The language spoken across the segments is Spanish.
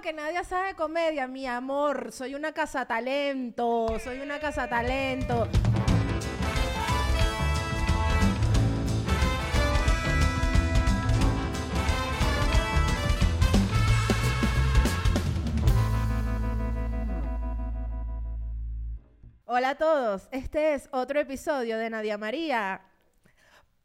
que nadie sabe comedia, mi amor. Soy una casa talento, soy una casa talento. Hola a todos, este es otro episodio de Nadia María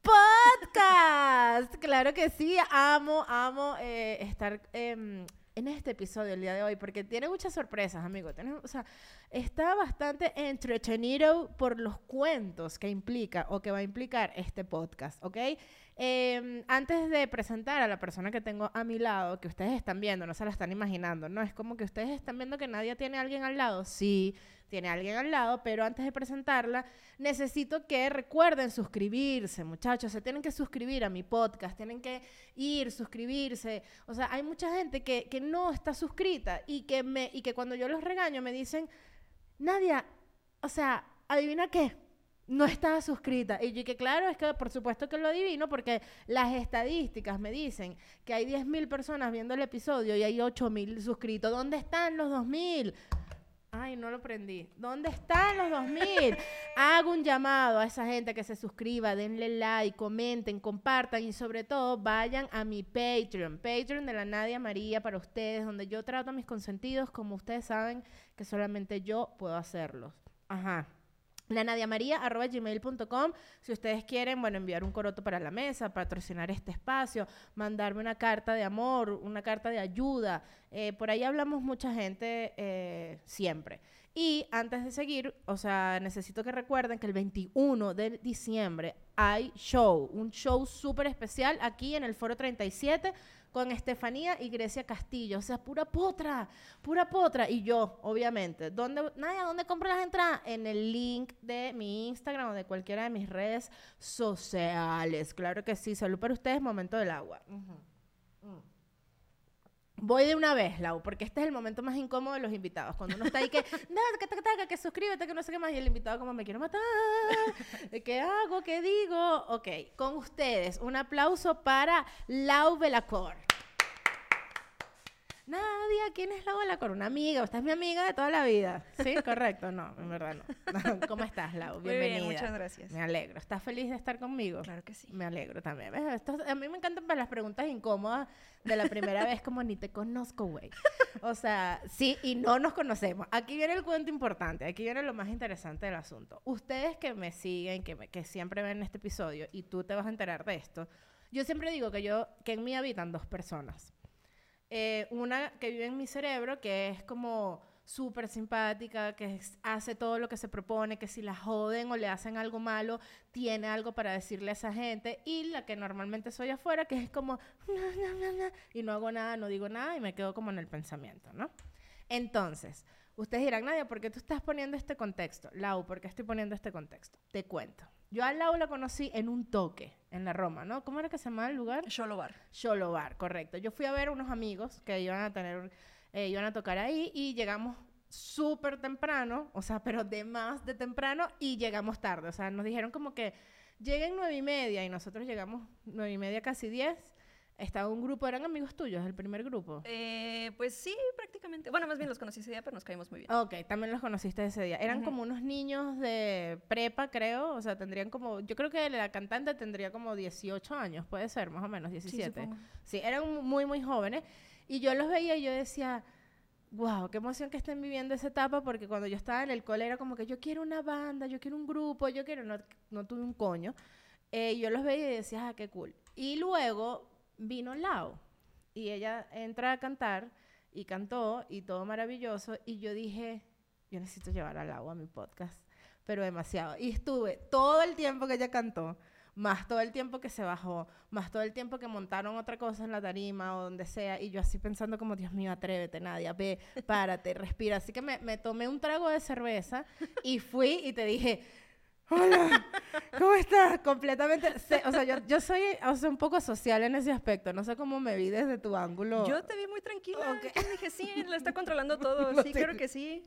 Podcast. Claro que sí, amo, amo eh, estar em, en este episodio el día de hoy porque tiene muchas sorpresas, amigo. está bastante entretenido por los cuentos que implica o que va a implicar este podcast, ¿ok? Em, antes de presentar a la persona que tengo a mi lado, que ustedes están viendo, no se la están imaginando, ¿no? Es como que ustedes están viendo que nadie tiene a alguien al lado. Sí tiene alguien al lado, pero antes de presentarla, necesito que recuerden suscribirse, muchachos, se tienen que suscribir a mi podcast, tienen que ir, suscribirse. O sea, hay mucha gente que, no está suscrita y que, me, y que cuando yo los regaño me dicen, Nadia, o sea, adivina qué, no estaba suscrita. Y yo que claro, es que por supuesto que lo adivino porque las estadísticas me dicen que hay 10.000 personas viendo el episodio y hay 8.000 suscritos. ¿Dónde están los 2.000? Ay, no lo prendí. ¿Dónde están los 2000? Hago un llamado a esa gente que se suscriba, denle like, comenten, compartan y sobre todo vayan a mi Patreon, Patreon de la Nadia María para ustedes, donde yo trato a mis consentidos como ustedes saben que solamente yo puedo hacerlos. Ajá gmail.com si ustedes quieren, bueno, enviar un coroto para la mesa, patrocinar este espacio, mandarme una carta de amor, una carta de ayuda. Eh, por ahí hablamos mucha gente eh, siempre. Y antes de seguir, o sea, necesito que recuerden que el 21 de diciembre hay show, un show súper especial aquí en el Foro 37 con Estefanía y Grecia Castillo. O sea, pura potra, pura potra. Y yo, obviamente. ¿Dónde, Nadia, ¿dónde compro las entradas? En el link de mi Instagram o de cualquiera de mis redes sociales. Claro que sí. Salud para ustedes, momento del agua. Voy de una vez, Lau, porque este es el momento más incómodo de los invitados. Cuando uno está ahí que, que, que suscríbete, que no sé qué más, y el invitado como me quiero matar, ¿qué hago? ¿Qué digo? Ok, con ustedes, un aplauso para Lau Belacor. Nadia, ¿quién es Lau Belacor? Una amiga, esta es mi amiga de toda la vida. Sí, correcto, no, en verdad no. ¿Cómo estás, Lau? Bienvenida. Muy bien, muchas gracias. Me alegro. ¿Estás feliz de estar conmigo? Claro que sí. Me alegro también. a mí me encantan las preguntas incómodas de la primera vez como ni te conozco, güey. O sea, sí y no nos conocemos. Aquí viene el cuento importante, aquí viene lo más interesante del asunto. Ustedes que me siguen, que, que siempre ven este episodio y tú te vas a enterar de esto, yo siempre digo que yo, que en mí habitan dos personas. Eh, una que vive en mi cerebro, que es como súper simpática, que hace todo lo que se propone, que si la joden o le hacen algo malo, tiene algo para decirle a esa gente. Y la que normalmente soy afuera, que es como, y no hago nada, no digo nada y me quedo como en el pensamiento, ¿no? Entonces, ustedes dirán, Nadia, ¿por qué tú estás poniendo este contexto? Lau, ¿por qué estoy poniendo este contexto? Te cuento. Yo a Lau la conocí en un toque, en la Roma, ¿no? ¿Cómo era que se llamaba el lugar? Sholobar. Sholobar, correcto. Yo fui a ver unos amigos que iban a tener, eh, iban a tocar ahí y llegamos súper temprano, o sea, pero de más de temprano y llegamos tarde. O sea, nos dijeron como que lleguen nueve y media y nosotros llegamos nueve y media, casi diez. Estaba un grupo, ¿eran amigos tuyos, el primer grupo? Eh, pues sí, prácticamente. Bueno, más bien los conocí ese día, pero nos caímos muy bien. Ok, también los conociste ese día. Eran como unos niños de prepa, creo. O sea, tendrían como. Yo creo que la cantante tendría como 18 años, puede ser, más o menos, 17. Sí, sí eran muy, muy jóvenes. Y yo los veía y yo decía. Wow, qué emoción que estén viviendo esa etapa porque cuando yo estaba en el cole era como que yo quiero una banda, yo quiero un grupo, yo quiero, no, no tuve un coño. Eh, yo los veía y decía, ah, qué cool. Y luego vino Lau y ella entra a cantar y cantó y todo maravilloso y yo dije, yo necesito llevar a Lau a mi podcast, pero demasiado. Y estuve todo el tiempo que ella cantó, más todo el tiempo que se bajó, más todo el tiempo que montaron otra cosa en la tarima o donde sea, y yo así pensando como, Dios mío, atrévete, Nadia, ve, párate, respira. Así que me tomé un trago de cerveza y fui y te dije, hola, ¿cómo estás? Completamente, se- o sea, yo, yo soy o sea, un poco social en ese aspecto, no sé cómo me vi desde tu ángulo. Yo te vi muy tranquila. Ok. Yo dije, sí, la está controlando todo. Lo Sí, sé. claro que sí.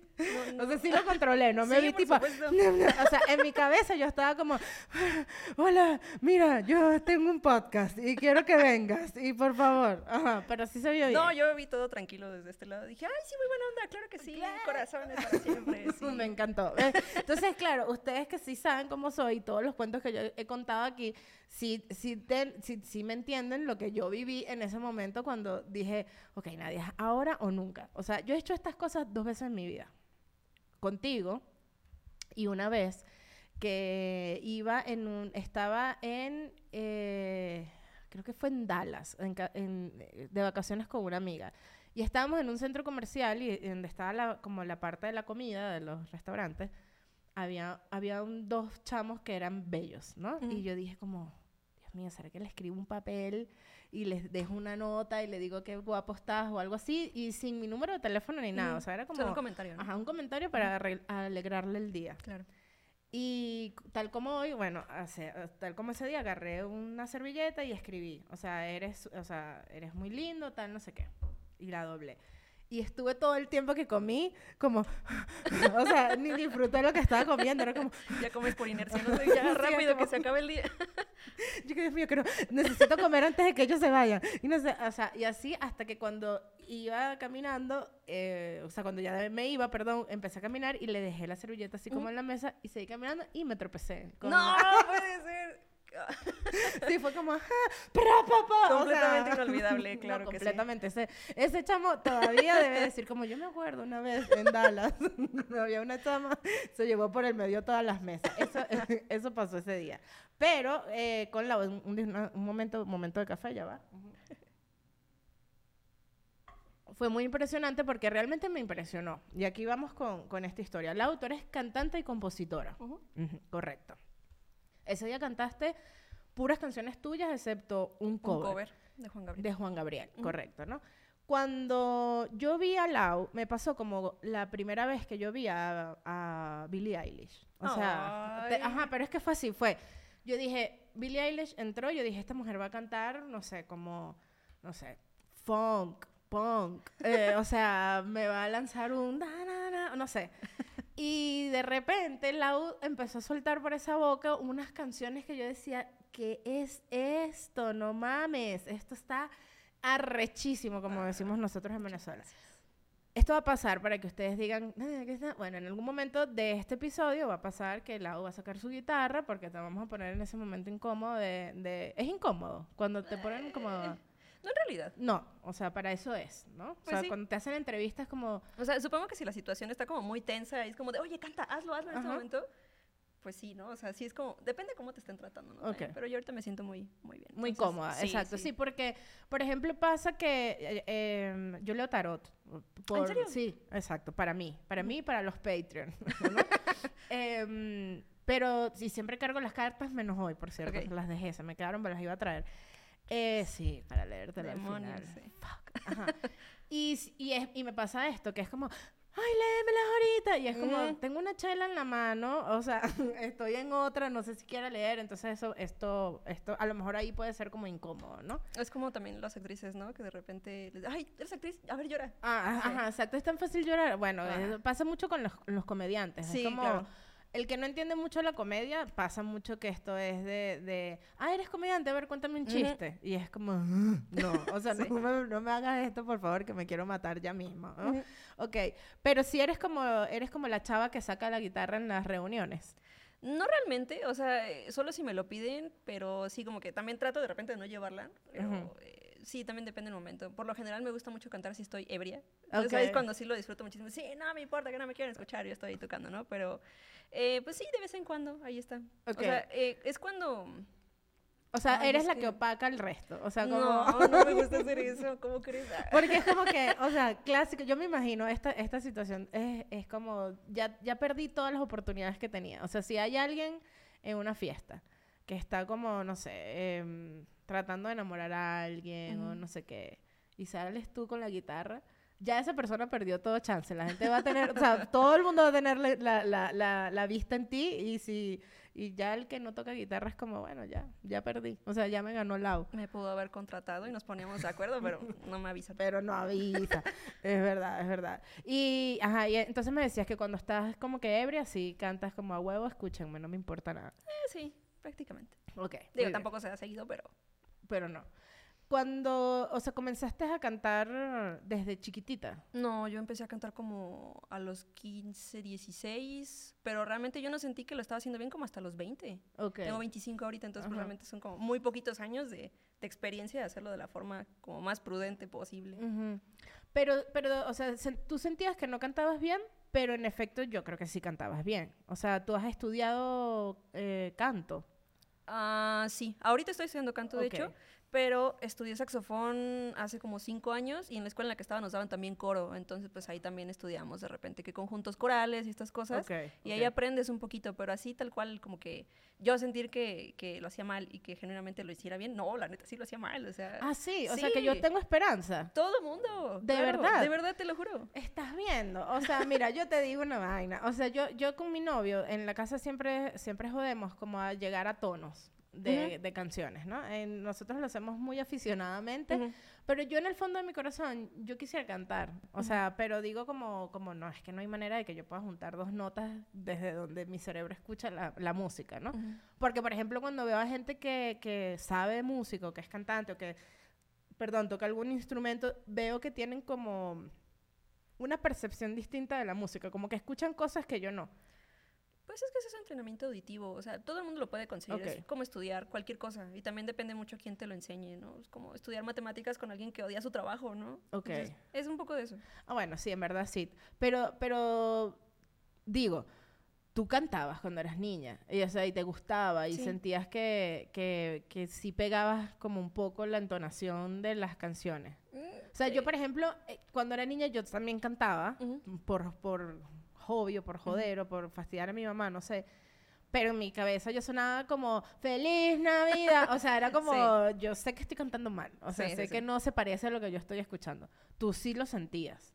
No, O sea, no. sí lo controlé, no me Sí, vi por tipo... supuesto. O sea, en mi cabeza yo estaba como, hola, mira, yo tengo un podcast y quiero que vengas y por favor. Ajá, pero sí se vio bien. No, yo vi todo tranquilo desde este lado. Dije, ay, sí, muy buena onda, claro que sí. Claro. Corazones para siempre. sí. Me encantó. Entonces, claro, ustedes que sí saben cómo soy, todos los cuentos que yo he contado aquí, sí, sí, ten- sí- sí me entienden lo que yo viví en ese momento cuando dije, ok, Nadia, ahora o nunca. O sea, yo he hecho estas cosas dos veces en mi vida. Contigo y una vez que iba en un, estaba en, eh, creo que fue en Dallas, en eh, de vacaciones con una amiga. Y estábamos en un centro comercial y donde estaba como la parte de la comida de los restaurantes, había, había un- dos chamos que eran bellos, ¿no? Y Ujú. yo dije como, Dios mío, ¿será que le escribo un papel y les dejo una nota y le digo qué guapo estás o algo así? Y sin mi número de teléfono ni nada, Ujú. o sea, era como... Solo un comentario, ¿no? Ajá, un comentario para alegrarle el día. Claro. Y tal como hoy, bueno, hace- tal como ese día agarré una servilleta y escribí, o sea, eres, o sea, eres muy lindo, tal, no sé qué. Y la doblé. Y estuve todo el tiempo que comí como, o sea, ni disfruté lo que estaba comiendo, era como, Ya comes por inercia, no sé, ya rápido que se acabe el día. yo que Dios mío, no, necesito comer antes de que ellos se vayan. Y no sé, o sea, y así hasta que cuando iba caminando, eh, o sea, cuando ya me iba, perdón, empecé a caminar y le dejé la servilleta así como en la mesa y seguí caminando y me tropecé. con- No, puede ser. Sí, fue como, ajá, papá. Completamente inolvidable, no, claro que sí. completamente. Ese, ese chamo todavía debe decir, como yo me acuerdo una vez en Dallas, había una chama, se llevó por el medio todas las mesas. Eso, eso pasó ese día. Pero eh, con la un, un- un momento, un momento de café, ya va. Fue muy impresionante porque realmente me impresionó. Y aquí vamos con, con esta historia. La autora es cantante y compositora. Correcto. Ese día cantaste puras canciones tuyas, excepto un Un cover, cover de Juan Gabriel. de Juan Gabriel, correcto, ¿no? Cuando yo vi a Lau, me pasó como la primera vez que yo vi a, a Billie Eilish. O sea, te- ajá, pero es que fue así, fue. Yo dije, Billie Eilish entró, yo dije, esta mujer va a cantar, no sé, como, no sé, funk, punk, eh, o sea, me va a lanzar un, da, na, na, no sé. Y de repente Lau empezó a soltar por esa boca unas canciones que yo decía, ¿qué es esto? No mames, esto está arrechísimo, como decimos nosotros en Venezuela. Esto va a pasar para que ustedes digan, "Ah, ¿qué está?". bueno, en algún momento de este episodio va a pasar que Lau va a sacar su guitarra porque te vamos a poner en ese momento incómodo de... de- es incómodo cuando te ponen como... No, en realidad. No, o sea, para eso es, ¿no? O Pues sea, sí. cuando te hacen entrevistas como... O sea, supongo que si la situación está como muy tensa y es como de, oye, canta, hazlo, hazlo en este Ajá. momento. Pues sí, ¿no? O sea, sí es como, depende cómo te estén tratando, ¿no? Pero yo ahorita me siento muy, muy bien. Muy Entonces, cómoda, exacto. Sí. porque, por ejemplo, pasa que eh, em, yo leo tarot. por- serio? Sí, exacto, para mí. Para mí y para los Patreon. ¿no? Em, pero sí, siempre cargo las cartas, menos hoy, por cierto. Las dejé, se me quedaron, me las iba a traer. Eh, sí, para leértelo al Demonios, final. sí. Fuck. Ajá. y, y, es- y me pasa esto, que es como, ay, léemelas ahorita. Y es como, Ujú. tengo una chela en la mano, o sea, estoy en otra, no sé si quiera leer. Entonces, eso, esto, esto, a lo mejor ahí puede ser como incómodo, ¿no? Es como también las actrices, ¿no? Que de repente, les- ay, eres actriz, a ver, llora. Ah, Sí. ajá, exacto, es tan fácil llorar. Bueno, Ajá. eh, pasa mucho con los, los comediantes. Sí, es como, claro. El que no entiende mucho la comedia, pasa mucho que esto es de, de ah, eres comediante, a ver, cuéntame un chiste. Y es como, "Ah, no, o sea, Sí. no, me, no me hagas esto, por favor, que me quiero matar ya mismo. ¿no? Ujú. Ok, pero si eres como, eres como la chava que saca la guitarra en las reuniones. No realmente, o sea, solo si me lo piden, pero sí, como que también trato de repente de no llevarla. Pero Ujú. eh, sí, también depende del momento. Por lo general me gusta mucho cantar si estoy ebria. Entonces Ok. ahí es cuando sí lo disfruto muchísimo. Sí, no me importa que no me quieran escuchar, yo estoy tocando, ¿no? Pero eh, pues sí, de vez en cuando, ahí está. O sea, eh, es cuando... O sea, Ay, eres es la que... que- opaca el resto. O sea, como... No, no me gusta hacer eso, ¿cómo crees? Ah. Porque es como que, o sea, clásico. Yo me imagino esta, esta situación es, es como, ya, ya perdí todas las oportunidades que tenía. O sea, si hay alguien en una fiesta que está como, no sé, em, tratando de enamorar a alguien o Ujú. no sé qué, y sales tú con la guitarra, ya esa persona perdió todo chance. La gente va a tener, o sea, todo el mundo va a tener la, la, la, la- vista en ti y si, y ya el que no toca guitarra es como, bueno, ya, ya perdí. O sea, ya me ganó Lau. Me pudo haber contratado y nos poníamos de acuerdo, pero no me avisan. Pero no avisa. es verdad, es verdad. Y, ajá, y entonces me decías que cuando estás como que ebria, sí cantas como a huevo, escúchenme, no me importa nada. Eh, sí, prácticamente. Ok. Digo, tampoco se ha seguido, pero Pero no. Cuando, o sea, comenzaste a cantar desde chiquitita. No, yo empecé a cantar como a los 15, 16, pero realmente yo no sentí que lo estaba haciendo bien como hasta los 20. Ok. Tengo 25 ahorita, entonces pues, realmente son como muy poquitos años de, de experiencia de hacerlo de la forma como más prudente posible. Ujú. Pero, pero, o sea, tú sentías que no cantabas bien, pero en efecto yo creo que sí cantabas bien. O sea, tú has estudiado eh, canto. Ah, sí, ahorita estoy estudiando canto, de Ok. hecho, pero estudié saxofón hace como cinco años y en la escuela en la que estaba nos daban también coro, entonces pues ahí también estudiamos de repente que conjuntos corales y estas cosas. Ok, Y ahí ok. aprendes un poquito, pero así tal cual como que yo sentir que, que lo hacía mal y que genuinamente lo hiciera bien, no, la neta sí lo hacía mal, o sea... Ah, sí, o sea que yo sí. tengo esperanza. Todo el mundo. ¿De claro, verdad? De verdad, te lo juro. Estás viendo, o sea, mira, yo te digo una vaina, o sea, yo, yo con mi novio en la casa siempre, siempre jodemos como a llegar a tonos de, de canciones, ¿no? Eh, nosotros lo hacemos muy aficionadamente, pero yo en el fondo de mi corazón, yo quisiera cantar, o sea, pero digo como, como, no, es que no hay manera de que yo pueda juntar dos notas desde donde mi cerebro escucha la, la música, ¿no? Porque, por ejemplo, cuando veo a gente que, que sabe de música, o que es cantante, o que, perdón, toca algún instrumento, veo que tienen como una percepción distinta de la música, como que escuchan cosas que yo no. Pues es que ese es entrenamiento auditivo, o sea, todo el mundo lo puede conseguir, es como estudiar cualquier cosa y también depende mucho quién te lo enseñe, ¿no? Es como estudiar matemáticas con alguien que odia su trabajo, ¿no? Ok. Entonces, es un poco de eso. Ah, bueno, sí, en verdad sí. Pero, pero, digo, tú cantabas cuando eras niña, y, o sea, y te gustaba, y Sí. sentías que, que, que sí pegabas como un poco la entonación de las canciones. O sea, yo, por ejemplo, eh, cuando era niña, yo también cantaba, por, por hobby o por joder o por fastidiar a mi mamá, no sé. Pero en mi cabeza yo sonaba como ¡Feliz Navidad! O sea, era como, yo sé que estoy cantando mal. O sea, Sí, sé sí, que sí. no se parece a lo que yo estoy escuchando. Tú sí lo sentías.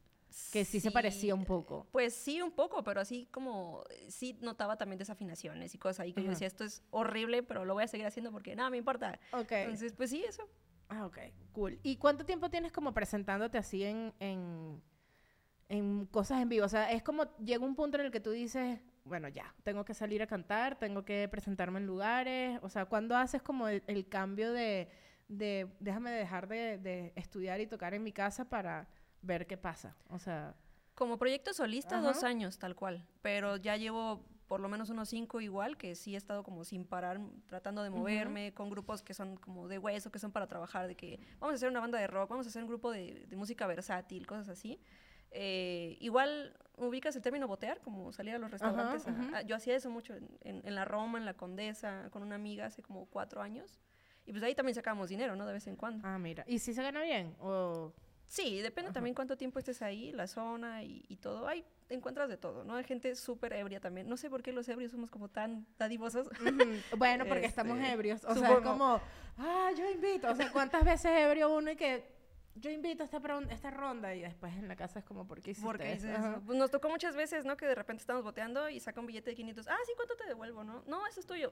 Que sí se parecía un poco. Pues sí, un poco, pero así como eh, sí notaba también desafinaciones y cosas ahí que yo Ajá. decía, esto es horrible, pero lo voy a seguir haciendo porque nada me importa. Entonces, pues sí, eso. Ah, ok. Cool. ¿Y cuánto tiempo tienes como presentándote así en, en, en cosas en vivo? O sea, es como llega un punto en el que tú dices, bueno, ya, tengo que salir a cantar, tengo que presentarme en lugares. O sea, ¿cuándo haces como el, el cambio de, de déjame dejar de, de estudiar y tocar en mi casa para ver qué pasa? O sea, Como proyecto solista, Ajá. dos años, tal cual. Pero ya llevo por lo menos unos cinco igual, que sí he estado como sin parar, tratando de moverme, con grupos que son como de hueso, que son para trabajar, de que vamos a hacer una banda de rock, vamos a hacer un grupo de, de música versátil, cosas así. Eh, igual ubicas el término botear, como salir a los restaurantes. a- ujú. a- yo hacía eso mucho en, en- en la Roma, en la Condesa, con una amiga hace como cuatro años. Y pues ahí también sacábamos dinero, ¿no? De vez en cuando. ah, mira. ¿Y si se gana bien? O... Sí, depende Ajá. también cuánto tiempo estés ahí, la zona y, y todo. Te encuentras de todo, ¿no? Hay gente súper ebria también. No sé por qué los ebrios somos como tan dadivosos. Ujú. Bueno, porque estamos Este, ebrios. O sea, es supongo. como, ah, yo invito. O sea, ¿cuántas veces ebrio uno y que yo invito a esta, ron- esta ronda y después en la casa es como, ¿por qué hiciste eso? pues nos tocó muchas veces, ¿no? Que de repente estamos boteando y saca un billete de 500. Ah, sí, ¿cuánto te devuelvo, no? No, eso es tuyo.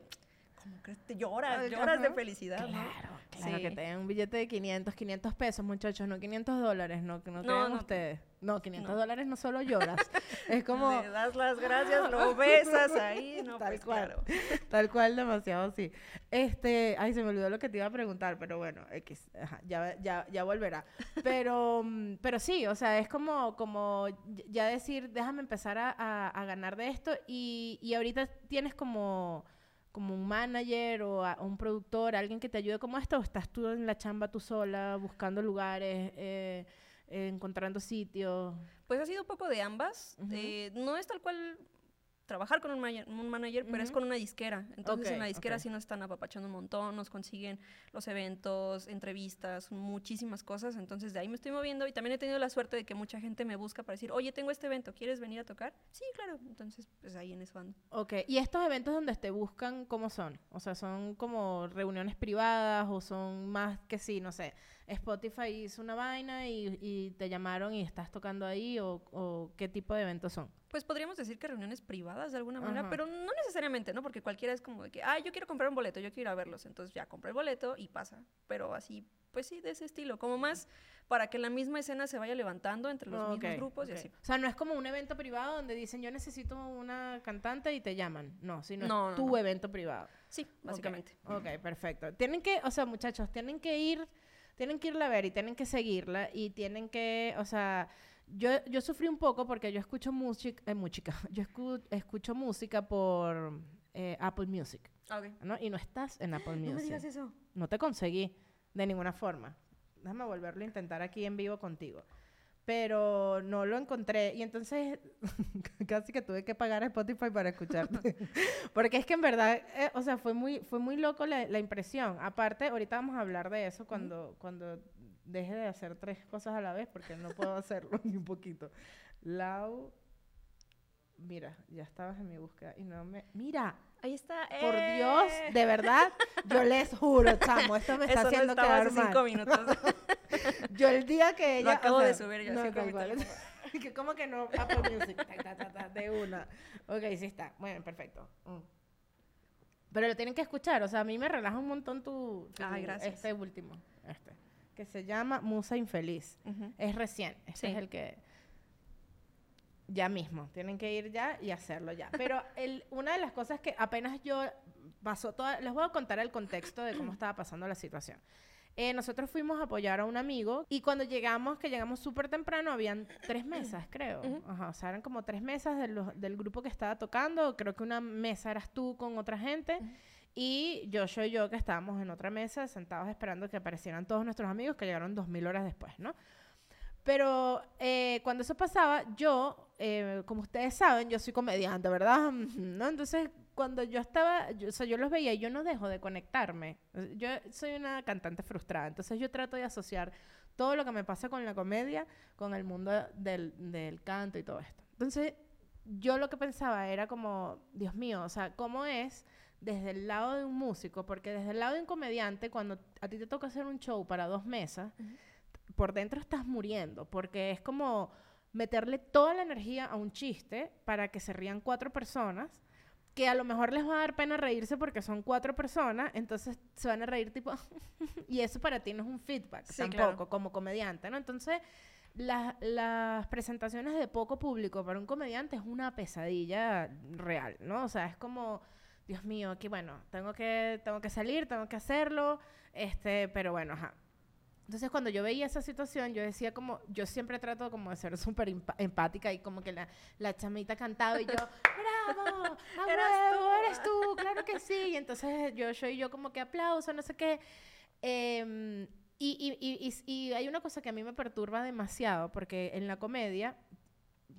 Como que te lloras, Ay, lloras de felicidad, ¿no? Claro, claro, que Sí. te den un billete de 500, 500 pesos, muchachos, no 500 dólares, no, que no, No, ustedes. No, 500 No. dólares no solo lloras, es como Le das las gracias, lo besas ahí, ¿no? Tal pues cual. claro. tal cual, demasiado así. Este, ay, se me olvidó lo que te iba a preguntar, pero bueno, X, ajá, ya, ya, ya volverá. Pero, mm, pero sí, o sea, es como, como ya decir, déjame empezar a, a- a ganar de esto y, y ahorita tienes como como un manager o a- un productor, alguien que te ayude como esto, o estás tú en la chamba tú sola, buscando lugares, eh, eh, encontrando sitios. Pues ha sido un poco de ambas. Eh, no es tal cual trabajar con un, un manager, pero es con una disquera. Entonces en la disquera sí nos están apapachando un montón, nos consiguen los eventos, entrevistas, muchísimas cosas. Entonces de ahí me estoy moviendo y también he tenido la suerte de que mucha gente me busca para decir, oye, tengo este evento, ¿quieres venir a tocar? Sí, claro. Entonces pues ahí en eso ando. Ok, ¿y estos eventos donde te buscan, cómo son? O sea, ¿son como reuniones privadas o son más que sí, no sé, Spotify hizo una vaina y, y te llamaron y estás tocando ahí o, o qué tipo de eventos son. Pues podríamos decir que reuniones privadas de alguna manera, Ajá. pero no necesariamente, ¿no? Porque cualquiera es como de que, ah, yo quiero comprar un boleto, yo quiero ir a verlos. Entonces ya compré el boleto y pasa. Pero así, pues sí, de ese estilo. Como más para que la misma escena se vaya levantando entre los Ok, mismos grupos y ok. así. O sea, no es como un evento privado donde dicen yo necesito una cantante y te llaman. No, sino No, es no, tu no. evento privado. Sí, básicamente. Ok, perfecto. Tienen que, o sea, muchachos, tienen que ir, tienen que irla a ver y tienen que seguirla y tienen que, o sea, yo, yo sufrí un poco porque yo escucho música, eh, música, yo escu- escucho música por eh, Apple Music, Ah, ok. ¿no? Y no estás en Apple Music. No me digas eso. No te conseguí de ninguna forma. Déjame volverlo a intentar aquí en vivo contigo. Pero no lo encontré. Y entonces casi que tuve que pagar a Spotify para escucharte. Porque es que en verdad, eh, o sea, fue muy, fue muy loco la, la impresión. Aparte, ahorita vamos a hablar de eso cuando, cuando deje de hacer tres cosas a la vez, porque no puedo hacerlo ni un poquito. Lau. Mira, ya estabas en mi búsqueda y no me. Mira, Ahí está. por ¡eh! Dios, de verdad, yo les juro, chamo, esto me está Eso no haciendo estaba quedar hace mal. cinco minutos. Yo el día que ella... Lo acabo o de sea, subir yo, no, que como que no, Apple Music, ta, ta, ta, de una. Ok, sí está. Bueno, perfecto. Mm. Pero lo tienen que escuchar, o sea, a mí me relaja un montón tu, tu- Ay, gracias. este último, este, que se llama Musa Infeliz. Ujú. Es recién, este Sí. es el que ya mismo, tienen que ir ya y hacerlo ya. Pero el, una de las cosas que apenas yo pasó toda, les voy a contar el contexto de cómo estaba pasando la situación. Eh, nosotros fuimos a apoyar a un amigo y cuando llegamos, que llegamos súper temprano, habían tres mesas, creo. Ujú. Ajá, o sea, eran como tres mesas de los- del grupo que estaba tocando. Creo que una mesa eras tú con otra gente. Y Joshua y yo que estábamos en otra mesa sentados esperando que aparecieran todos nuestros amigos que llegaron dos mil horas después, ¿no? Pero eh, cuando eso pasaba, yo, eh, como ustedes saben, yo soy comediante, ¿verdad? ¿No? Entonces, cuando yo estaba, yo, o sea, yo los veía y yo no dejo de conectarme. Yo soy una cantante frustrada, entonces yo trato de asociar todo lo que me pasa con la comedia con el mundo del, del canto y todo esto. Entonces, yo lo que pensaba era como, Dios mío, o sea, ¿cómo es desde el lado de un músico? Porque desde el lado de un comediante, cuando a ti te toca hacer un show para dos mesas, por dentro estás muriendo, porque es como meterle toda la energía a un chiste para que se rían cuatro personas, que a lo mejor les va a dar pena reírse porque son cuatro personas, entonces se van a reír tipo, y eso para ti no es un feedback Sí, tampoco claro. como comediante, ¿no? Entonces, la- las presentaciones de poco público para un comediante es una pesadilla real, ¿no? O sea, es como, Dios mío, aquí bueno, tengo que, tengo que salir, tengo que hacerlo, este, pero bueno, ajá. Entonces, cuando yo veía esa situación, yo decía como, yo siempre trato como de ser súper empática y como que la, la chamita cantaba y yo, ¡bravo! ¡A Eras huevo, tú". eres tú! ¡Claro que sí! Y entonces yo, yo y yo como que aplauso, no sé qué. Y, y, y, y- y hay una cosa que a mí me perturba demasiado, porque en la comedia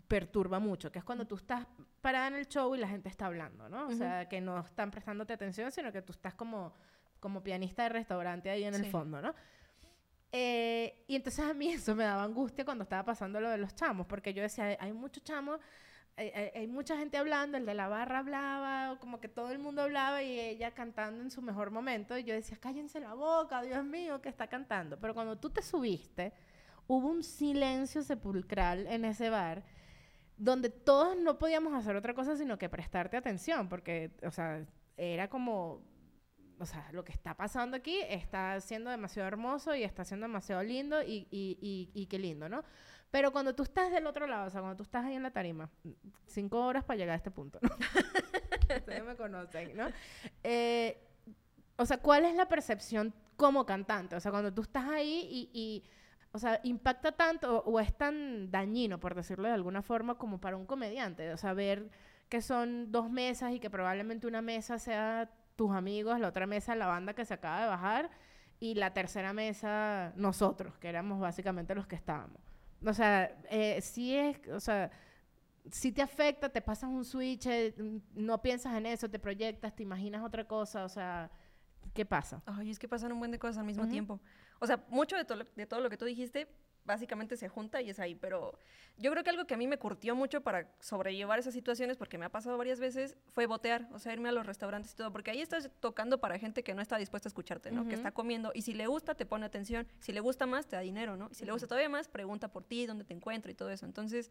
perturba mucho, que es cuando tú estás parada en el show y la gente está hablando, ¿no? O Ujú. sea, que no están prestándote atención, sino que tú estás como, como pianista de restaurante ahí en el Sí. fondo, ¿no? Eh, y entonces a mí eso me daba angustia cuando estaba pasando lo de los chamos, porque yo decía, hay- muchos chamos, hay, hay- hay mucha gente hablando, el de la barra hablaba, como que todo el mundo hablaba y ella cantando en su mejor momento, y yo decía, cállense la boca, Dios mío, que está cantando. Pero cuando tú te subiste, hubo un silencio sepulcral en ese bar donde todos no podíamos hacer otra cosa sino que prestarte atención, porque, o sea, era como, o sea, lo que está pasando aquí está siendo demasiado hermoso y está siendo demasiado lindo y, y, y, qué lindo, ¿no? Pero cuando tú estás del otro lado, o sea, cuando tú estás ahí en la tarima, cinco horas para llegar a este punto, ¿no? Ustedes me conocen, ¿no? Eh, o sea, ¿cuál es la percepción como cantante? O sea, cuando tú estás ahí y, o sea, impacta tanto o, o es tan dañino, por decirlo de alguna forma, como para un comediante. O sea, ver que son dos mesas y que probablemente una mesa sea tus amigos, la otra mesa la banda que se acaba de bajar y la tercera mesa nosotros, que éramos básicamente los que estábamos. O sea, eh, sí es, o sea, sí te afecta, te pasas un switch, eh, n- no piensas en eso, te proyectas, te imaginas otra cosa, o sea, ¿qué pasa? Ay, es que pasan un buen de cosas al mismo Ujú. tiempo. O sea, mucho de, lo- de todo lo que tú dijiste básicamente se junta y es ahí. Pero yo creo que algo que a mí me curtió mucho para sobrellevar esas situaciones, porque me ha pasado varias veces, fue botear, o sea, irme a los restaurantes y todo, porque ahí estás tocando para gente que no está dispuesta a escucharte, ¿no? Que está comiendo y si le gusta, te pone atención, si le gusta más, te da dinero, ¿no? Y si le gusta todavía más, pregunta por ti, dónde te encuentro y todo eso. Entonces,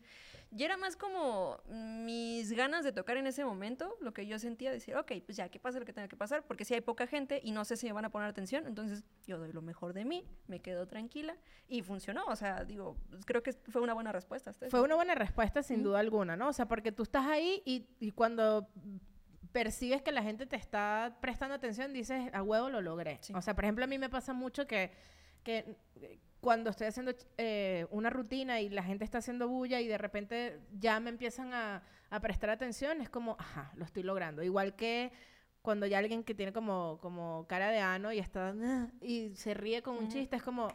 ya era más como mis ganas de tocar en ese momento, lo que yo sentía, decir, ok, pues ya, que pase lo que tenga que pasar, porque si hay poca gente y no sé si me van a poner atención, entonces yo doy lo mejor de mí, me quedo tranquila y funcionó, o sea, digo, creo que fue una buena respuesta. Fue una buena respuesta, sin duda alguna, ¿no? O sea, porque tú estás ahí y, y cuando percibes que la gente te está prestando atención, dices, a huevo lo logré. O sea, por ejemplo, a mí me pasa mucho que, que cuando estoy haciendo eh, una rutina y la gente está haciendo bulla y de repente ya me empiezan a, a, prestar atención, es como, ajá, lo estoy logrando. Igual que cuando hay alguien que tiene como, como cara de ano y está y se ríe con un chiste, es como,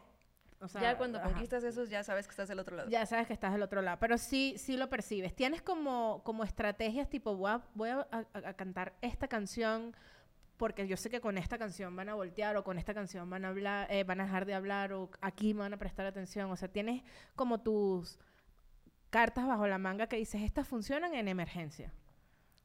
ya cuando conquistas eso, ya sabes que estás del otro lado. Ya sabes que estás del otro lado. Pero sí, sí lo percibes. Tienes como, como estrategias tipo, voy, a, voy a, cantar esta canción porque yo sé que con esta canción van a voltear o con esta canción van a hablar, eh, van a dejar de hablar o aquí me van a prestar atención. O sea, tienes como tus cartas bajo la manga que dices, estas funcionan en emergencia.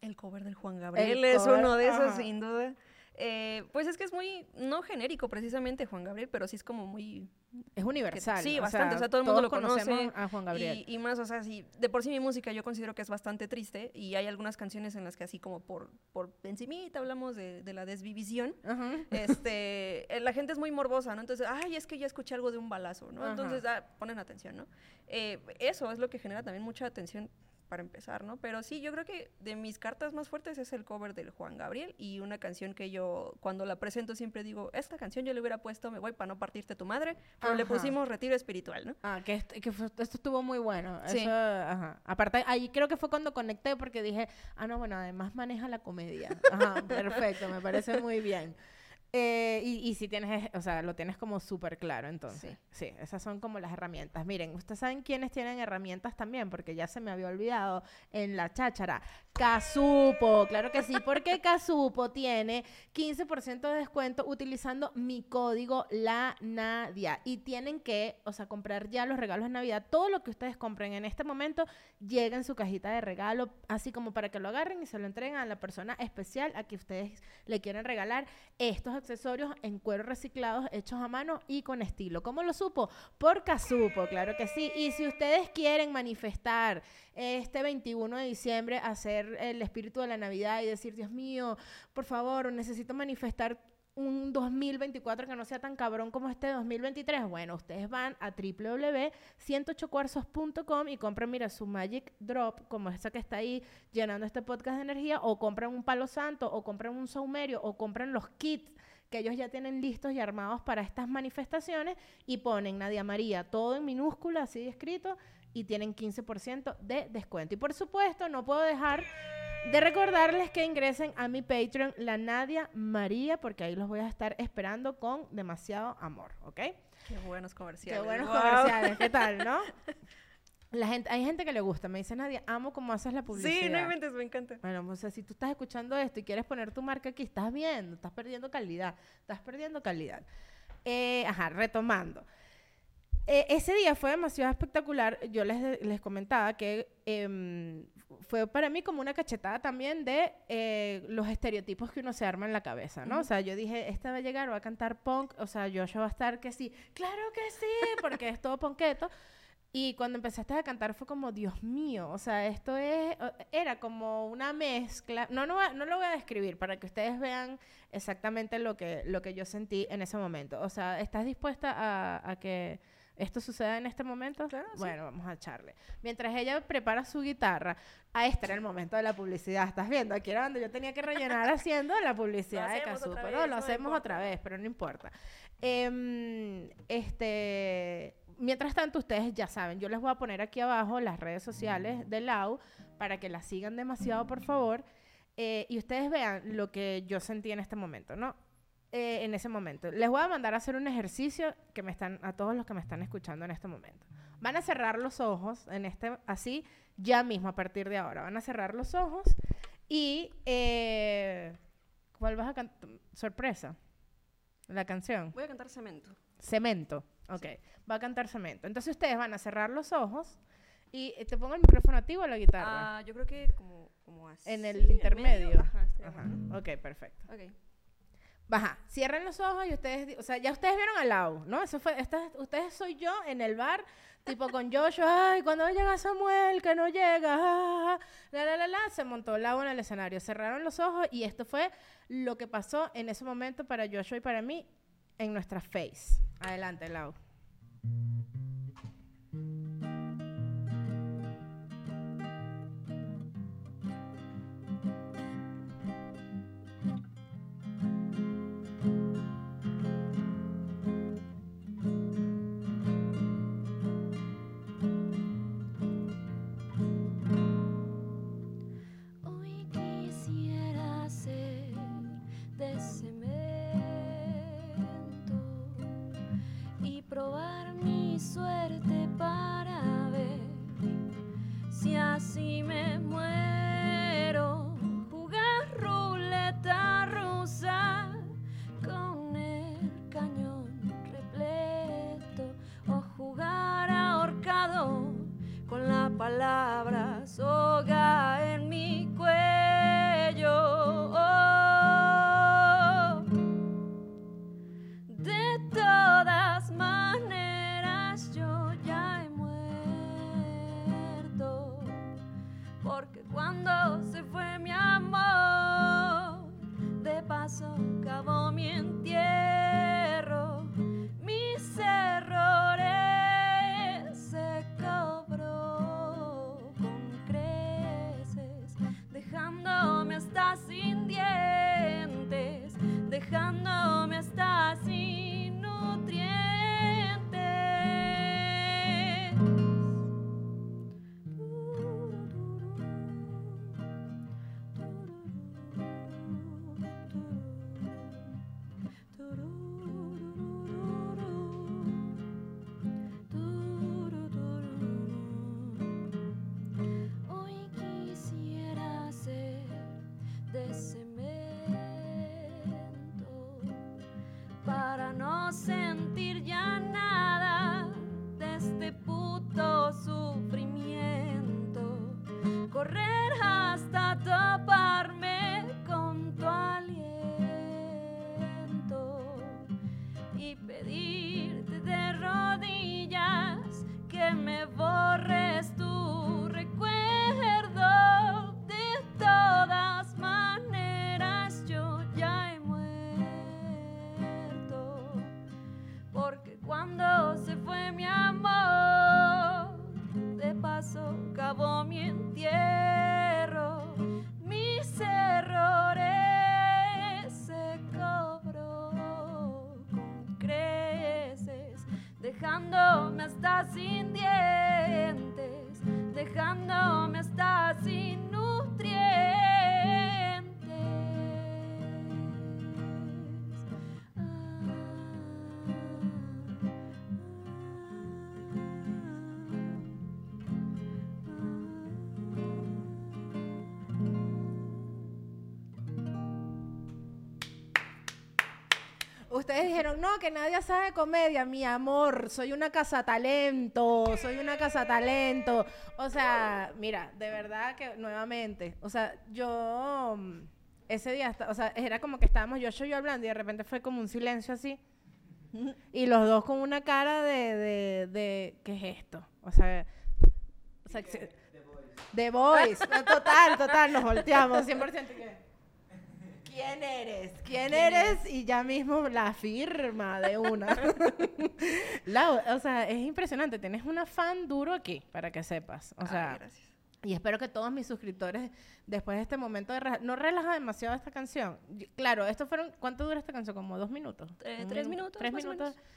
El cover del Juan Gabriel es uno de esos, sin duda. Eh, pues es que es muy, no genérico precisamente Juan Gabriel, pero sí es como muy es universal. sí, bastante. O sea, todo el mundo lo conoce. a Juan Gabriel. Y, más, o sea, sí, de por sí mi música yo considero que es bastante triste y hay algunas canciones en las que así como por, por encimita hablamos de, de la desvivisión, este, eh, la gente es muy morbosa, ¿no? Entonces, ay, es que ya escuché algo de un balazo, ¿no? Entonces, ah, ponen atención, ¿no? Eh, eso es lo que genera también mucha atención para empezar, ¿no? Pero sí, yo creo que de mis cartas más fuertes es el cover del Juan Gabriel y una canción que yo cuando la presento siempre digo, esta canción yo le hubiera puesto Me voy para no partirte tu madre, pero le pusimos Retiro Espiritual, ¿no? Ah, que, que esto estuvo muy bueno. Sí. ajá. Aparte, ahí creo que fue cuando conecté porque dije, ah, no, bueno, además maneja la comedia. Ajá, perfecto, me parece muy bien. Eh, y, si tienes, o sea, lo tienes como súper claro, entonces. Sí. esas son como las herramientas. Miren, ustedes saben quiénes tienen herramientas también, porque ya se me había olvidado en la cháchara. Casupo, claro que sí, porque Casupo tiene 15% de descuento utilizando mi código La Nadia. Y tienen que, o sea, comprar ya los regalos de Navidad. Todo lo que ustedes compren en este momento llega en su cajita de regalo, así como para que lo agarren y se lo entreguen a la persona especial a que ustedes le quieren regalar estos accesorios en cuero reciclados hechos a mano y con estilo. ¿Cómo lo supo? Por Casupo, claro que sí. Y si ustedes quieren manifestar este 21 de diciembre, hacer el espíritu de la Navidad y decir, Dios mío, por favor, necesito manifestar un 2024 que no sea tan cabrón como este 2023, bueno, ustedes van a www.108cuarzos.com y compran, mira, su Magic Drop, como esa que está ahí llenando este podcast de energía, o compran un palo santo, o compran un saumerio, o compran los kits que ellos ya tienen listos y armados para estas manifestaciones y ponen Nadia María todo en minúscula, así escrito, y tienen 15% de descuento. Y por supuesto, no puedo dejar de recordarles que ingresen a mi Patreon, la Nadia María, porque ahí los voy a estar esperando con demasiado amor, ¿ok? Qué buenos comerciales. Qué buenos comerciales, ¿qué tal, no? La gente, hay gente que le gusta, me dice Nadia, amo cómo haces la publicidad. Sí, no inventes, me encanta. Bueno, o sea, si tú estás escuchando esto y quieres poner tu marca aquí, estás viendo, estás perdiendo calidad, estás perdiendo calidad. Eh, ajá, retomando. Eh, ese día fue demasiado espectacular. Yo les, les comentaba que em, fue para mí como una cachetada también de eh, los estereotipos que uno se arma en la cabeza, ¿no? O sea, yo dije, esta va a llegar, va a cantar punk, o sea, yo va a estar que sí, claro que sí, porque es todo ponqueto. Y cuando empezaste a cantar fue como, Dios mío, o sea, esto es, era como una mezcla, no, no, no lo voy a describir para que ustedes vean exactamente lo que, lo que yo sentí en ese momento. O sea, ¿estás dispuesta a, a que esto suceda en este momento? Claro, bueno, vamos a echarle. Mientras ella prepara su guitarra, a este era el momento de la publicidad. ¿Estás viendo? Aquí era donde yo tenía que rellenar haciendo la publicidad de Casupo. No, lo hacemos otra vez, pero no importa. Em, este Mientras tanto, ustedes ya saben, yo les voy a poner aquí abajo las redes sociales de Lau para que la sigan demasiado, por favor. Eh, y ustedes vean lo que yo sentí en este momento, ¿no? Eh, en ese momento. Les voy a mandar a hacer un ejercicio que me están, a todos los que me están escuchando en este momento. Van a cerrar los ojos en este, así, ya mismo, a partir de ahora. Van a cerrar los ojos y, eh, ¿cuál vas a cantar? Sorpresa. La canción. Voy a cantar Cemento. Cemento. Ok, va a cantar cemento. Entonces ustedes van a cerrar los ojos y eh, te pongo el micrófono a ti o a la guitarra. Ah, yo creo que como, como así. en el medio. intermedio. Ajá, Ajá. Ok, perfecto. Ok. Baja, cierren los ojos y ustedes, o sea, ya ustedes vieron al lado, ¿no? Eso fue, esta- ustedes soy yo en el bar, tipo con Joshua, ay, cuando llega Samuel, que no llega, ah, la, la, la, la, se montó Lau en el escenario, cerraron los ojos y esto fue lo que pasó en ese momento para Joshua y para mí en nuestra face. Adelante, Lau. Dijeron, no, que nadie sabe comedia, mi amor, soy una cazatalento, soy una cazatalento. O sea, mira, de verdad que nuevamente, o sea, yo mm, ese día, o sea, era como que estábamos yo, yo, yo hablando y de repente fue como un silencio así. Y los dos con una cara de, de, de ¿qué es esto? O sea, o sea, The Voice. Total, total, nos volteamos, 100%. que, ¿Quién eres? ¿Quién eres? Y ya mismo la firma de una. Lau, o sea, es impresionante. Tienes una fan duro aquí, para que sepas. O Ay, sea, gracias. y espero que todos mis suscriptores, después de este momento de... rela- No relaja demasiado esta canción. Claro, esto fueron... ¿Cuánto dura esta canción? ¿Como dos minutos? Eh, Un tres minu- minutos, Tres más o minutos. menos.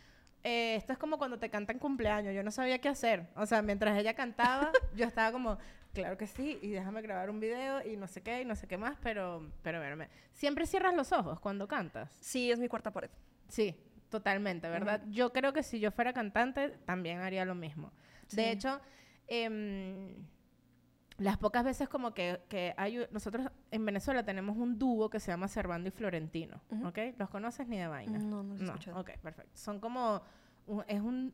Eh, esto es como cuando te cantan cumpleaños. Yo no sabía qué hacer. O sea, mientras ella cantaba, yo estaba como, claro que sí, y déjame grabar un video y no sé qué, y no sé qué más, pero, pero bueno, me- siempre cierras los ojos cuando cantas. Sí, es mi cuarta pared. Sí, totalmente, ¿verdad? Yo creo que si yo fuera cantante, también haría lo mismo. De Sí. hecho, em, las pocas veces como que, que hay... Nosotros en Venezuela tenemos un dúo que se llama Servando y Florentino, Ujú. ¿ok? ¿Los conoces ni de vaina? No, no lo he escuchado. Ok, perfecto. Son como es un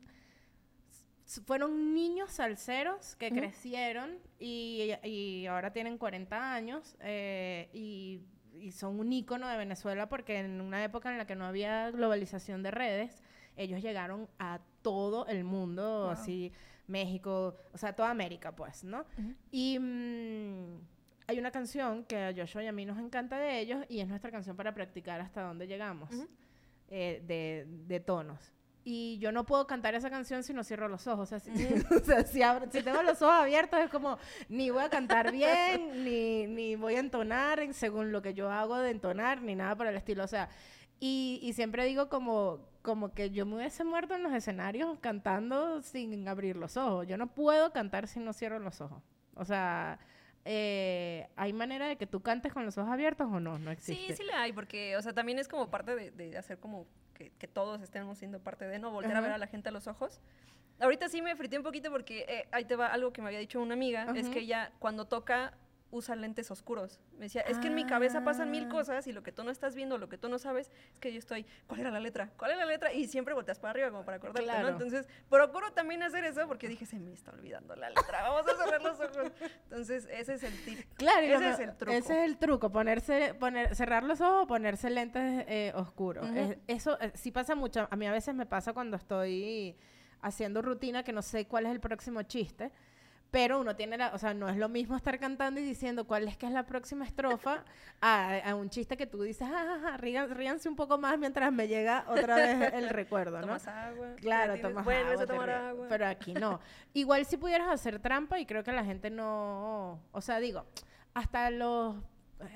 fueron niños salseros que Ujú. crecieron y, y ahora tienen 40 años eh, y, y son un ícono de Venezuela porque en una época en la que no había globalización de redes, ellos llegaron a todo el mundo, Wow. así México, o sea, toda América, pues, ¿no? Ujú. Y mm, hay una canción que a Joshua y a mí nos encanta de ellos y es nuestra canción para practicar hasta dónde llegamos, Ujú. eh, de, de tonos. Y yo no puedo cantar esa canción si no cierro los ojos. O sea, si, o sea, si, abro- si tengo los ojos abiertos es como ni voy a cantar bien, ni, ni voy a entonar en- según lo que yo hago de entonar, ni nada por el estilo. O sea, y, y siempre digo como, como que yo me hubiese muerto en los escenarios cantando sin abrir los ojos. Yo no puedo cantar si no cierro los ojos. O sea, eh, ¿hay manera de que tú cantes con los ojos abiertos o no? No existe. Sí, sí la hay, porque, o sea, también es como parte de, de hacer como que, que todos estemos siendo parte de, ¿no? Volver a ver a la gente a los ojos. Ahorita sí me frité un poquito porque eh, ahí te va algo que me había dicho una amiga, es que ella cuando toca usa lentes oscuros. Me decía, es que en mi cabeza pasan mil Ah. cosas y lo que tú no estás viendo, lo que tú no sabes, es que yo estoy, ¿cuál era la letra? ¿Cuál era la letra? Y siempre volteas para arriba como para acordarte, Claro. ¿no? Entonces, procuro también hacer eso porque dije, se me está olvidando la letra, vamos a cerrar los ojos. Entonces, ese es el tip. Claro, ese es el truco. Ese es el truco, ponerse, poner, cerrar los ojos o ponerse lentes eh, oscuros. Es- eso eh, sí pasa mucho. A mí a veces me pasa cuando estoy haciendo rutina que no sé cuál es el próximo chiste. Pero uno tiene la, o sea, no es lo mismo estar cantando y diciendo cuál es que es la próxima estrofa a, a un chiste que tú dices, ah, rían- ríanse un poco más mientras me llega otra vez el recuerdo, ¿no? Tomas agua. Claro, tomas agua, a tomar agua. Pero aquí no. Igual si pudieras hacer trampa y creo que la gente no... O sea, digo, hasta los...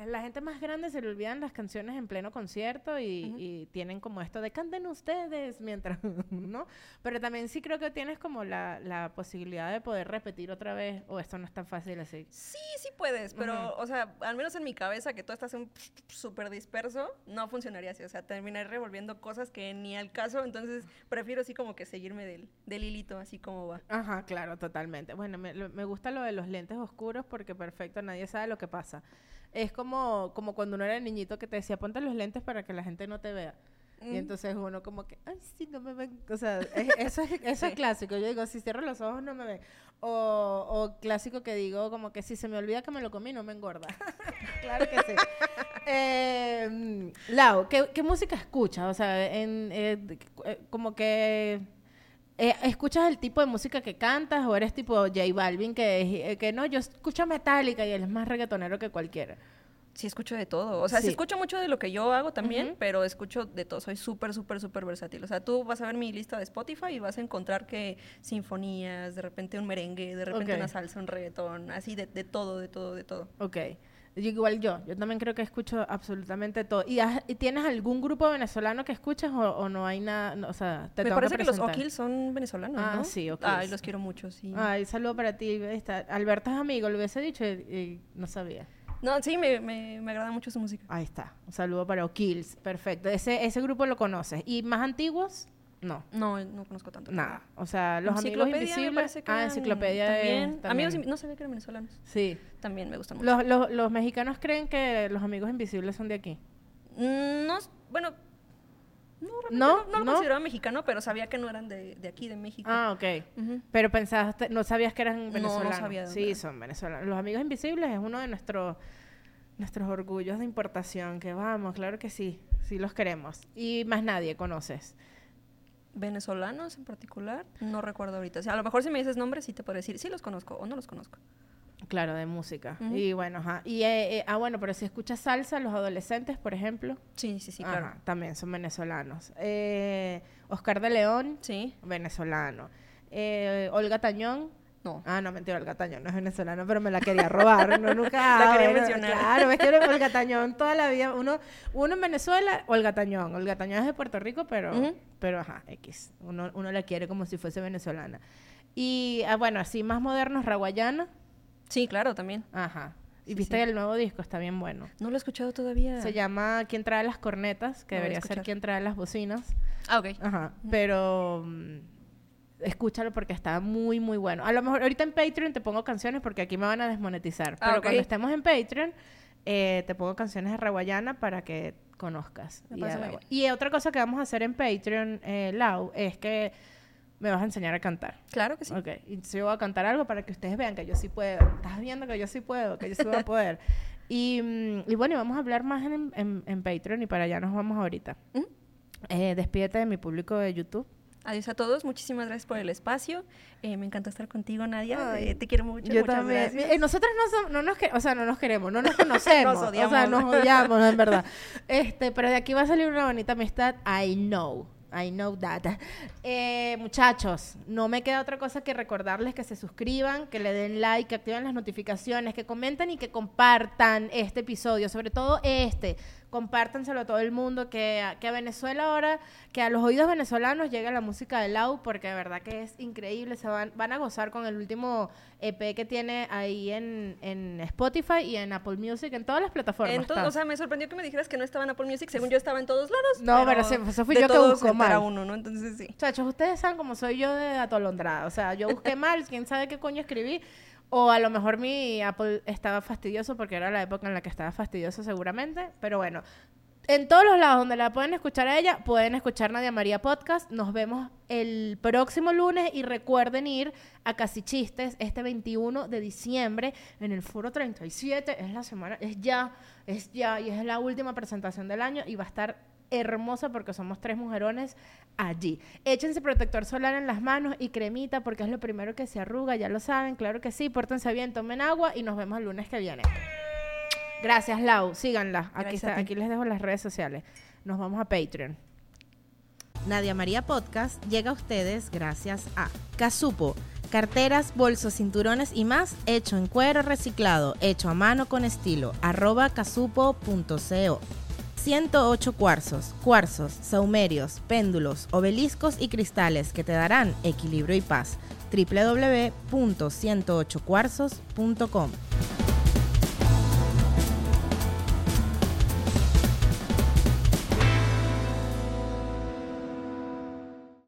La gente más grande se le olvidan las canciones en pleno concierto y, Ujú. y tienen como esto de canten ustedes mientras, ¿no? Pero también sí creo que tienes como la, la posibilidad de poder repetir otra vez o esto no es tan fácil así. Sí, sí puedes, pero, Ujú. o sea, al menos en mi cabeza, que todo estás un súper disperso, no funcionaría así. O sea, terminaré revolviendo cosas que ni al caso, entonces prefiero así como que seguirme del, del hilito, así como va. Ajá, claro, totalmente. Bueno, me, me gusta lo de los lentes oscuros porque perfecto, nadie sabe lo que pasa. Es como, como cuando uno era niñito que te decía, ponte los lentes para que la gente no te vea. Y Mm. entonces uno como que, ay, sí, no me ven. O sea, es- eso, es, eso es clásico. Yo digo, si cierro los ojos no me ven. O, o clásico que digo, como que si se me olvida que me lo comí, no me engorda. claro que sí. Eh, Lau, ¿qué, qué música escuchas? O sea, en, eh, eh, como que... eh, ¿Escuchas el tipo de música que cantas o eres tipo J Balvin que, eh, que no, yo escucho Metallica y él es más reggaetonero que cualquiera? Sí, escucho de todo. O sea, sí, Sí. escucho mucho de lo que yo hago también, pero escucho de todo. Soy súper, súper, súper versátil. O sea, tú vas a ver mi lista de Spotify y vas a encontrar que sinfonías, de repente un merengue, de repente una salsa, un reggaetón, así de, de todo, de todo, de todo. Ok. Igual yo, yo también creo que escucho absolutamente todo. ¿Y, has- y tienes algún grupo venezolano que escuchas o, o no hay nada? no, o sea, te Me tengo parece que, los presentar? O'Kills son venezolanos, Ah, ¿no? sí, O'Kills. Ay, los quiero mucho, sí. Ay, saludo para ti. está. Alberto es amigo, lo hubiese dicho y, y no sabía. No, sí, me, me, me agrada mucho su música. Ahí está. Un saludo para O'Kills. Perfecto. Ese, ese grupo lo conoces. ¿Y más antiguos? No. No, no conozco tanto. Nada. O sea, los amigos invisibles. ah, enciclopedia. es también. también. Amigos, no sabía que eran venezolanos. Sí. También me gustan mucho. Los, los, los mexicanos creen que los amigos invisibles son de aquí. Mm, No, bueno, no, ¿No? no, no lo ¿No? consideraba mexicano, pero sabía que no eran de, de aquí, de México. Ah, ok. Ujú. Pero pensaste, no sabías que eran no venezolanos. sabía de dónde sí, eran. son venezolanos. Los amigos invisibles es uno de nuestros nuestros orgullos de importación, que vamos, claro que sí, sí los queremos. Y más nadie conoces. Venezolanos en particular, no recuerdo ahorita. O sea, a lo mejor si me dices nombres, sí te puedo decir, sí los conozco o no los conozco. Claro, de música. Y bueno, ajá. Y, eh, eh, ah, bueno, pero si escuchas salsa, los adolescentes, por ejemplo, Sí, sí, sí, ajá, claro. también son venezolanos. Eh, Oscar de León, Sí, venezolano. Eh, Olga Tañón, no. Ah, no, mentira, Olga Tañón no es venezolana, pero me la quería robar. No, nunca. La quería bueno, mencionar. Claro, es que Olga Tañón toda la vida. Uno, uno en Venezuela, Olga Tañón. Olga Tañón es de Puerto Rico, pero, pero ajá, X. Uno, uno la quiere como si fuese venezolana. Y, ah, bueno, así más modernos, Raguayana. Sí, claro, también. Ajá. Y Sí, viste sí. el nuevo disco, está bien bueno. No lo he escuchado todavía. Se llama ¿Quién trae las cornetas? Que debería ser. ¿Quién trae las bocinas? Ah, ok. Ajá, pero escúchalo porque está muy, muy bueno. A lo mejor ahorita en Patreon te pongo canciones porque aquí me van a desmonetizar. Ah, Pero cuando estemos en Patreon, eh, te pongo canciones de Raguayana para que conozcas. Me Y, a otra cosa que vamos a hacer en Patreon, eh, Lau, es que me vas a enseñar a cantar. Claro que sí. Ok, y yo voy a cantar algo para que ustedes vean que yo sí puedo. Estás viendo que yo sí puedo, que yo sí voy a poder. Y, mm, y bueno, y vamos a hablar más en, en, en Patreon y para allá nos vamos ahorita. Ujú. Eh, despídete de mi público de YouTube. Adiós a todos, muchísimas gracias por el espacio. Eh, me encantó estar contigo, Nadia. Ay, Eh, te quiero mucho. Yo muchas también. gracias. Eh, nosotros no, no nos o sea, no nos queremos, no nos conocemos. Nos O sea, odiamos. nos odiamos, en verdad. Este, pero de aquí va a salir una bonita amistad. I know. I know that. Eh, muchachos, no me queda otra cosa que recordarles que se suscriban, que le den like, que activen las notificaciones, que comenten y que compartan este episodio, sobre todo este. Compártanselo a todo el mundo, que, a- que a Venezuela ahora, que a los oídos venezolanos llegue la música de Lau, porque de verdad que es increíble. Se van, van a gozar con el último EP que tiene ahí en, en Spotify y en Apple Music, en todas las plataformas. Entonces, o sea, me sorprendió que me dijeras que no estaba en Apple Music. Según yo estaba en todos lados. No, pero sí, eso fui de yo que todos busco se entera mal. uno, ¿no? Entonces sí. Muchachos, ustedes saben cómo soy yo de atolondrada. O sea, yo busqué mal, quién sabe qué coño escribí. O a lo mejor mi Apple estaba fastidioso porque era la época en la que estaba fastidioso seguramente. Pero bueno, en todos los lados donde la pueden escuchar a ella, pueden escuchar Nadia María Podcast. Nos vemos el próximo lunes y recuerden ir a Casi Chistes este 21 de diciembre en el Foro 37. Es la semana, es ya, es ya y es la última presentación del año y va a estar hermosa porque somos tres mujerones allí. Échense protector solar en las manos y cremita porque es lo primero que se arruga, ya lo saben, claro que sí. Pórtense bien, tomen agua y nos vemos el lunes que viene. Gracias, Lau. Síganla. Aquí, está, les dejo las redes sociales. Nos vamos a Patreon. Nadia María Podcast llega a ustedes gracias a Casupo. Carteras, bolsos, cinturones y más hecho en cuero reciclado, hecho a mano con estilo. Arroba casupo.co. 108 cuarzos, cuarzos, saumerios, péndulos, obeliscos y cristales que te darán equilibrio y paz. www.108cuarzos.com